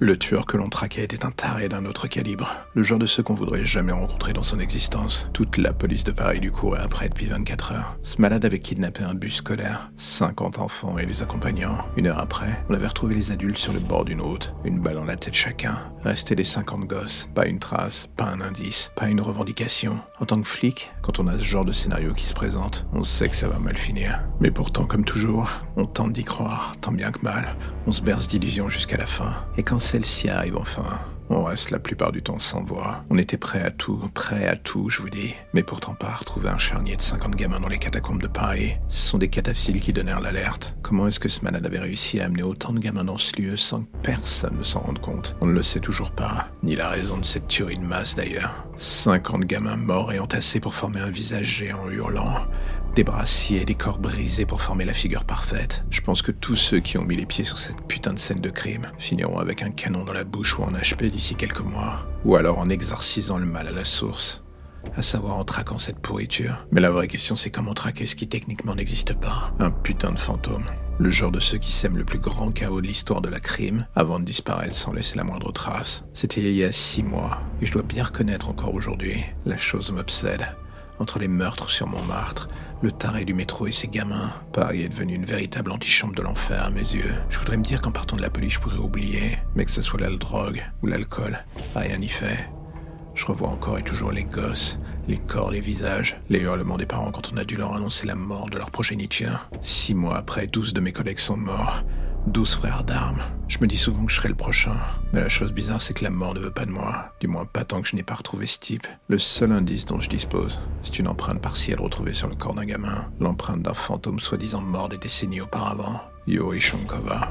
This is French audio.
Le tueur que l'on traquait était un taré d'un autre calibre, le genre de ceux qu'on voudrait jamais rencontrer dans son existence. Toute la police de Paris lui courait après depuis 24 heures. Ce malade avait kidnappé un bus scolaire, 50 enfants et les accompagnants. Une heure après, on avait retrouvé les adultes sur le bord d'une route, une balle dans la tête chacun. Restait les 50 gosses, pas une trace, pas un indice, pas une revendication. En tant que flic, quand on a ce genre de scénario qui se présente, on sait que ça va mal finir. Mais pourtant, comme toujours, on tente d'y croire, tant bien que mal. On se berce d'illusions jusqu'à la fin. Et quand celle-ci arrive enfin, on reste la plupart du temps sans voix. On était prêt à tout, prêt à tout, je vous dis. Mais pourtant pas à retrouver un charnier de 50 gamins dans les catacombes de Paris. Ce sont des cataphiles qui donnèrent l'alerte. Comment est-ce que ce malade avait réussi à amener autant de gamins dans ce lieu sans que personne ne s'en rende compte? On ne le sait toujours pas. Ni la raison de cette tuerie de masse d'ailleurs. 50 gamins morts et entassés pour former un visage géant hurlant. Des bras sciés, des corps brisés pour former la figure parfaite. Je pense que tous ceux qui ont mis les pieds sur cette putain de scène de crime finiront avec un canon dans la bouche ou en HP d'ici quelques mois. Ou alors en exorcisant le mal à la source. À savoir en traquant cette pourriture. Mais la vraie question c'est comment traquer ce qui techniquement n'existe pas. Un putain de fantôme. Le genre de ceux qui sèment le plus grand chaos de l'histoire de la crime avant de disparaître sans laisser la moindre trace. C'était il y a six mois, et je dois bien reconnaître encore aujourd'hui, la chose m'obsède. Entre les meurtres sur Montmartre, le taré du métro et ses gamins, Paris est devenu une véritable antichambre de l'enfer à mes yeux. Je voudrais me dire qu'en partant de la police, je pourrais oublier, mais que ce soit la drogue ou l'alcool, rien n'y fait. Je revois encore et toujours les gosses, les corps, les visages, les hurlements des parents quand on a dû leur annoncer la mort de leur progéniture. Six mois après, douze de mes collègues sont morts. Douze frères d'armes. Je me dis souvent que je serai le prochain. Mais la chose bizarre, c'est que la mort ne veut pas de moi. Du moins pas tant que je n'ai pas retrouvé ce type. Le seul indice dont je dispose, c'est une empreinte partielle retrouvée sur le corps d'un gamin. L'empreinte d'un fantôme soi-disant mort des décennies auparavant. Yuri Shankova.